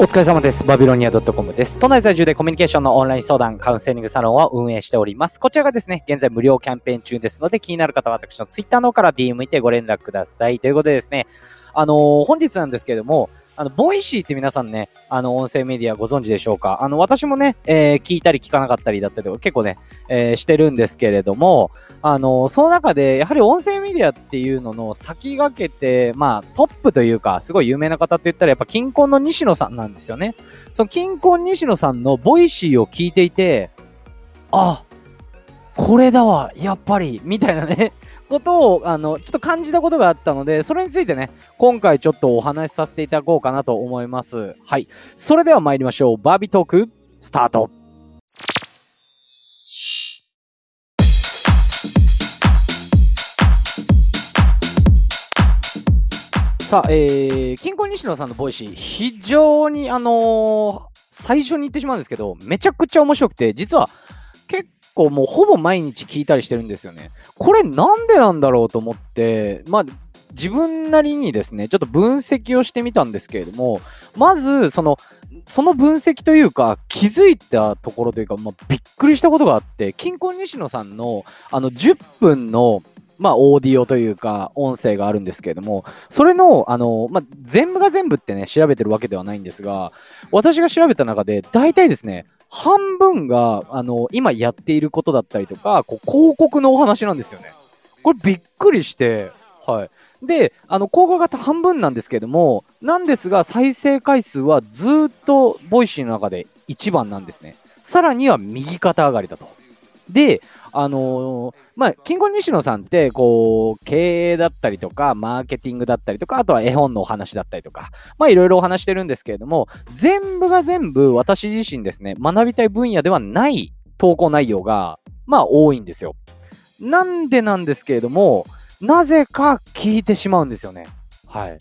お疲れ様です。バビロニア .com です。都内在住でコミュニケーションのオンライン相談、カウンセリングサロンを運営しております。こちらがですね、現在無料キャンペーン中ですので、気になる方は私の Twitter の方から DM にてご連絡ください。ということでですね、あのー、本日なんですけれども、あの、ボイシーって皆さんね、あの、音声メディアご存知でしょうか？あの、私もね、えー、聞いたり聞かなかったりだったりとか結構ね、えー、してるんですけれども、あの、その中で、やはり音声メディアっていうのの先駆けて、まあ、トップというか、すごい有名な方って言ったら、やっぱ、キンコンの西野さんなんですよね。その、キンコン西野さんの Voicy を聞いていて、あ、これだわ、やっぱり、みたいなね、ことを、あの、ちょっと感じたことがあったので、それについてね、今回ちょっとお話しさせていただこうかなと思います。はい。それでは参りましょう。バービートーク、スタート。さあ、えー、キンコン西野さんの Voicy、非常に、あのー、最初に言ってしまうんですけど、めちゃくちゃ面白くて、実は、結構もうほぼ毎日聞いたりしてるんですよね。これなんでなんだろうと思って、まあ、自分なりにですね、ちょっと分析をしてみたんですけれども、まず、その、その分析というか、気づいたところというか、まあ、びっくりしたことがあって、キンコン西野さんの、あの、10分の、まあ、オーディオというか、音声があるんですけれども、それの、あの、まあ、全部が全部ってね、調べてるわけではないんですが、私が調べた中で、大体ですね、半分が、あの、今やっていることだったりとか、こう広告のお話なんですよね。これびっくりして、はい。で、あの、広告が半分なんですけども、なんですが、再生回数はずっと Voicy の中で一番なんですね。さらには右肩上がりだと。で、あのー、まあ、キング西野さんって、こう、経営だったりとか、マーケティングだったりとか、あとは絵本のお話だったりとか、まあ、いろいろお話してるんですけれども、全部が全部私自身ですね、学びたい分野ではない投稿内容が、まあ、多いんですよ。なんでなんですけれども、なぜか聞いてしまうんですよね。はい。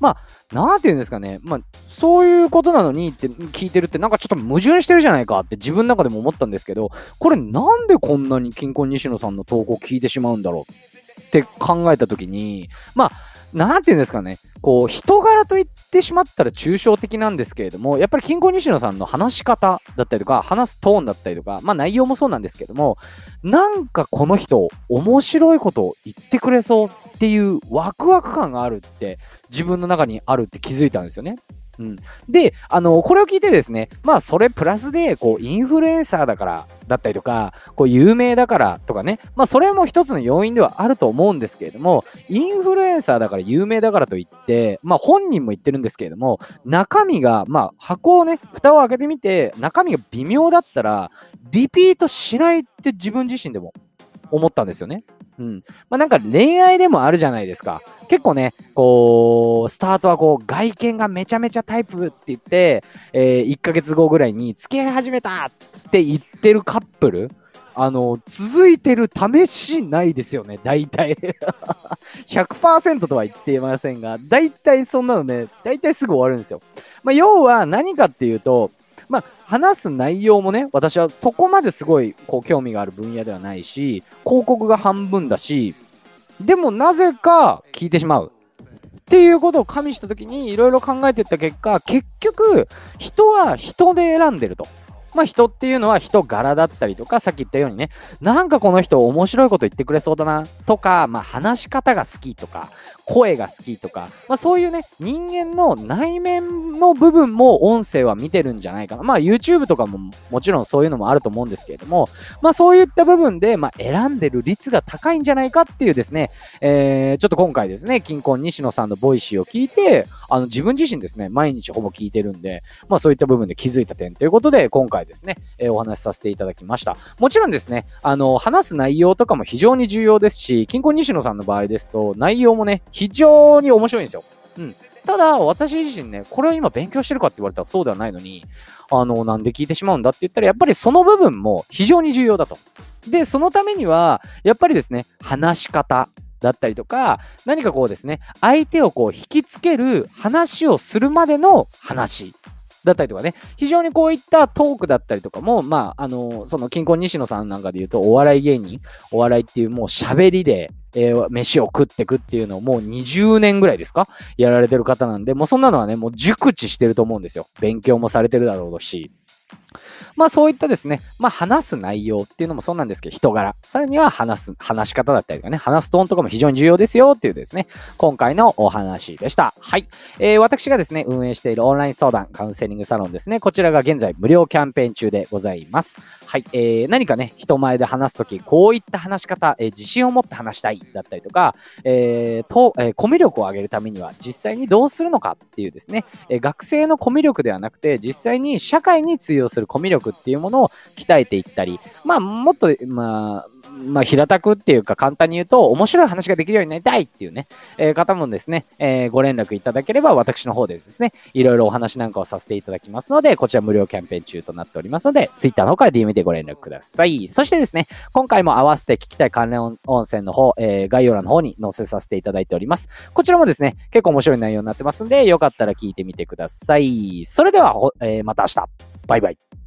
まあ、なんて言うんですかね。まあ、そういうことなのにって聞いてるってなんかちょっと矛盾してるじゃないかって自分の中でも思ったんですけど、これなんでこんなに金婚西野さんの投稿聞いてしまうんだろうって考えたときに、まあ、なんて言うんですかね。こう、人柄と言ってしまったら抽象的なんですけれども、やっぱり金婚西野さんの話し方だったりとか、話すトーンだったりとか、まあ内容もそうなんですけども、なんかこの人、面白いことを言ってくれそうっていうワクワク感があるって自分の中にあるって気づいたんですよね。うん、で、あの、これを聞いてですね、まあ、それプラスで、こう、インフルエンサーだから、だったりとか、こう、有名だからとかね、まあ、それも一つの要因ではあると思うんですけれども、インフルエンサーだから有名だからといって、まあ、本人も言ってるんですけれども、中身が、まあ、箱をね、蓋を開けてみて、中身が微妙だったら、リピートしないって自分自身でも思ったんですよね。うん。まあなんか恋愛でもあるじゃないですか。結構ね、こう、スタートはこう、外見がめちゃめちゃタイプって言って、えー、1ヶ月後ぐらいに付き合い始めたって言ってるカップルあの、続いてる試しないですよね、大体。100%とは言っていませんが、大体そんなのね、大体すぐ終わるんですよ。まあ、要は何かっていうと、まあ、話す内容もね、私はそこまですごいこう興味がある分野ではないし、広告が半分だし、でもなぜか聞いてしまう。っていうことを加味したときにいろいろ考えていった結果、結局、人は人で選んでると。まあ人っていうのは人柄だったりとか、さっき言ったようにね、なんかこの人面白いこと言ってくれそうだなとか、まあ話し方が好きとか、声が好きとか、まあ、そういうね、人間の内面の部分も音声は見てるんじゃないかな。まあ YouTube とかももちろんそういうのもあると思うんですけれども、まあそういった部分で、まあ選んでる率が高いんじゃないかっていうですね、えー、ちょっと今回ですね、キンコン西野さんの Voicy を聞いて、あの自分自身ですね、毎日ほぼ聞いてるんで、まあそういった部分で気づいた点ということで、今回ですね、えー、お話しさせていただきました。もちろんですね、あの、話す内容とかも非常に重要ですし、キンコン西野さんの場合ですと、内容もね、非常に面白いんですよ。うん。ただ、私自身ね、これを今勉強してるかって言われたらそうではないのに、あの、なんで聞いてしまうんだって言ったら、やっぱりその部分も非常に重要だと。で、そのためには、やっぱりですね、話し方だったりとか、何かこうですね、相手をこう引きつける話をするまでの話だったりとかね、非常にこういったトークだったりとかも、まあ、あの、その、金婚西野さんなんかで言うと、お笑い芸人、お笑いっていうもう喋りで、えー、飯を食ってくっていうのをもう20年ぐらいですか？やられてる方なんで、もうそんなのはね、もう熟知してると思うんですよ。勉強もされてるだろうし。まあそういったですね、まあ話す内容っていうのもそうなんですけど、人柄、さらには話す、話し方だったりとかね、話すトーンとかも非常に重要ですよっていうですね、今回のお話でした。はい。えー、私がですね、運営しているオンライン相談、カウンセリングサロンですね、こちらが現在無料キャンペーン中でございます。はい。えー、何かね、人前で話すとき、こういった話し方、えー、自信を持って話したいだったりとか、えー、と、えー、コミュ力を上げるためには実際にどうするのかっていうですね、えー、学生のコミュ力ではなくて、実際に社会に通用するコミュ力っていうものを鍛えていったり、まあ、もっと、まあ、まあ、平たくっていうか簡単に言うと、面白い話ができるようになりたいっていうね、えー、方もですね、えー、ご連絡いただければ、私の方でですね、いろいろお話なんかをさせていただきますので、こちら無料キャンペーン中となっておりますので、Twitter の方から DM でご連絡ください。そしてですね、今回も合わせて聞きたい関連音声の方、えー、概要欄の方に載せさせていただいております。こちらもですね、結構面白い内容になってますんで、よかったら聞いてみてください。それでは、えー、また明日。バイバイ。